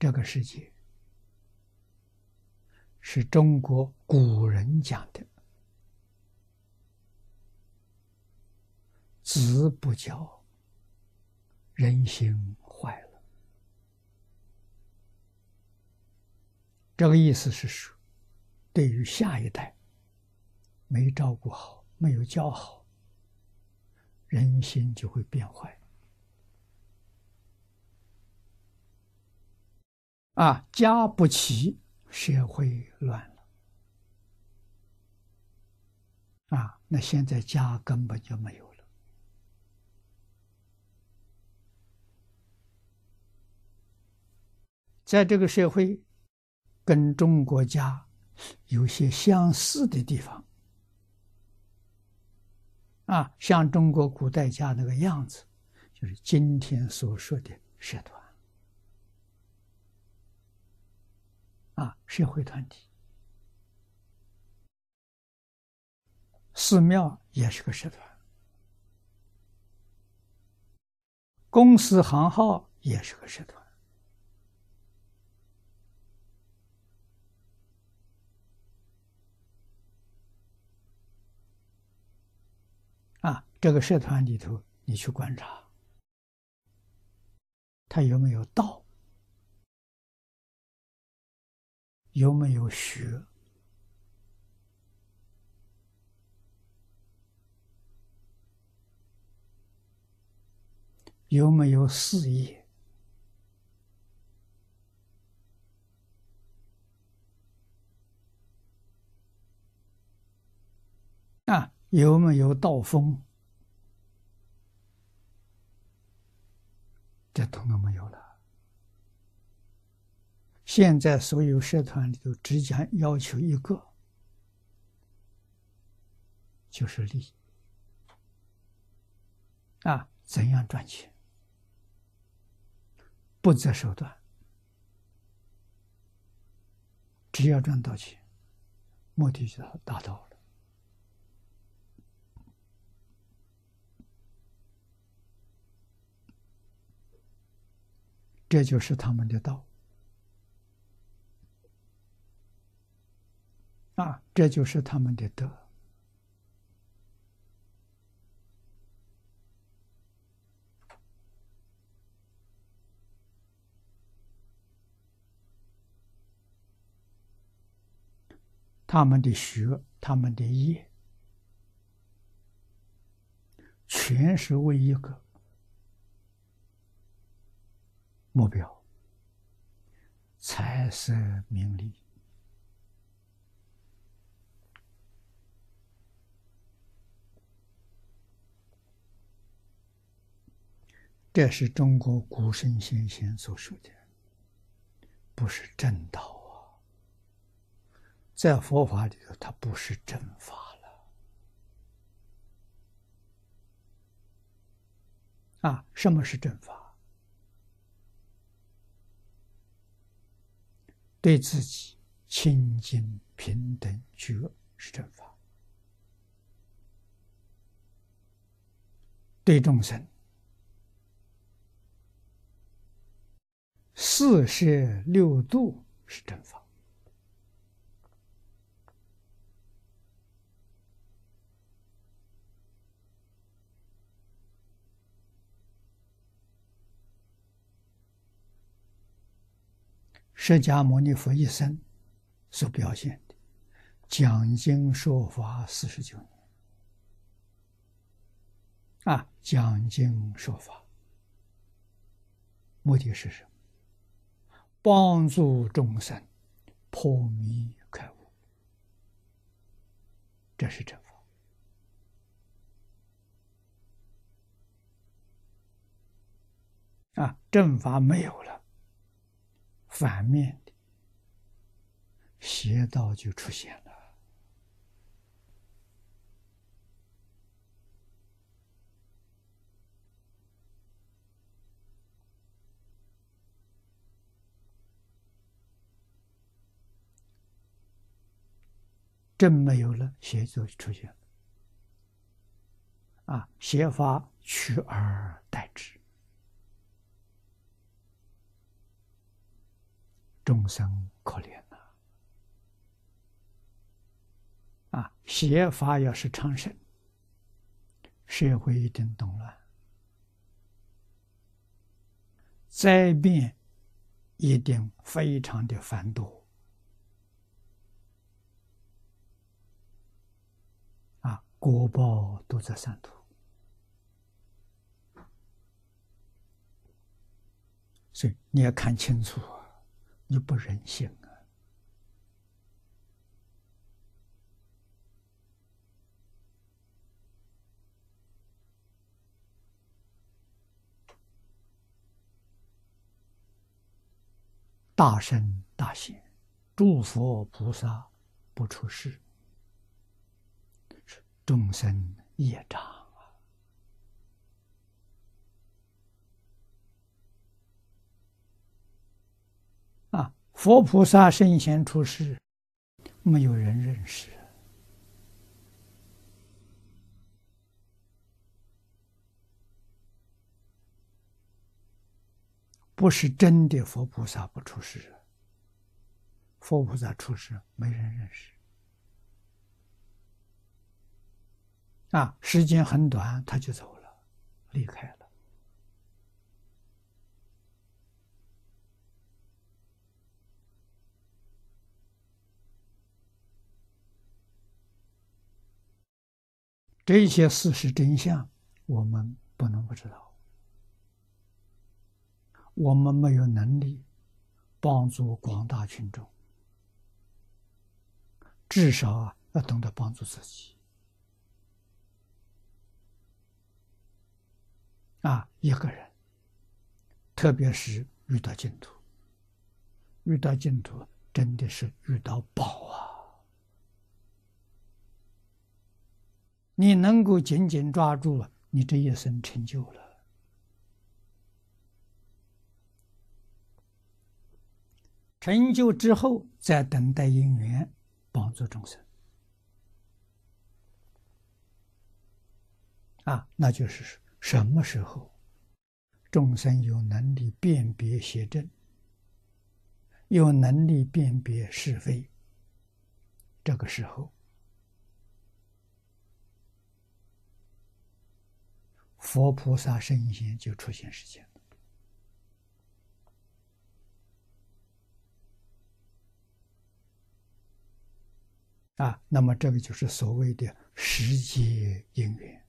这个世界是中国古人讲的“子不教，人心坏了”。这个意思是说，对于下一代没照顾好、没有教好，人心就会变坏。啊，家不齐，社会乱了。啊，那现在家根本就没有了。在这个社会，跟中国家有些相似的地方。啊，像中国古代家那个样子，就是今天所说的社团。啊，社会团体，寺庙也是个社团，公司行号也是个社团。啊，这个社团里头，你去观察，他有没有道？有没有学？有没有事业？啊，有没有道风？这统统没有了。现在所有社团里头，只讲要求一个，就是利啊，怎样赚钱，不择手段，只要赚到钱，目的就达到了。这就是他们的道。这就是他们的德。他们的学，他们的业，全是为一个目标：财色名利。这是中国古圣先贤所说的，不是正道啊！在佛法里头，它不是正法了。啊，什么是正法？对自己清净平等觉是正法，对众生。四十六度是正法，释迦牟尼佛一生所表现的讲经说法四十九年啊，讲经说法目的是什么？帮助众生破迷开悟，这是正法。啊，正法没有了，反面的邪道就出现了。正没有了，邪就出现了。啊，邪法取而代之。众生可怜呐！啊，邪法要是昌盛，社会一定动乱，灾变一定非常的繁多。国报都在三途。所以你要看清楚，你不忍心啊！大圣大贤，诸佛菩萨不出世，众生业障啊！啊。佛菩萨圣贤出世，没有人认识，不是真的佛菩萨不出世，佛菩萨出世没人认识，啊，时间很短，他就走了，离开了。这些事实真相，我们不能不知道。我们没有能力帮助广大群众，至少啊，要懂得帮助自己。啊，一个人，特别是遇到净土，遇到净土，真的是遇到宝啊！你能够紧紧抓住，你这一生成就了。成就之后，再等待因缘，帮助众生。啊，那就是什么时候，众生有能力辨别邪正，有能力辨别是非，这个时候。佛菩萨圣贤就出现世间啊！那么这个就是所谓的时节因缘。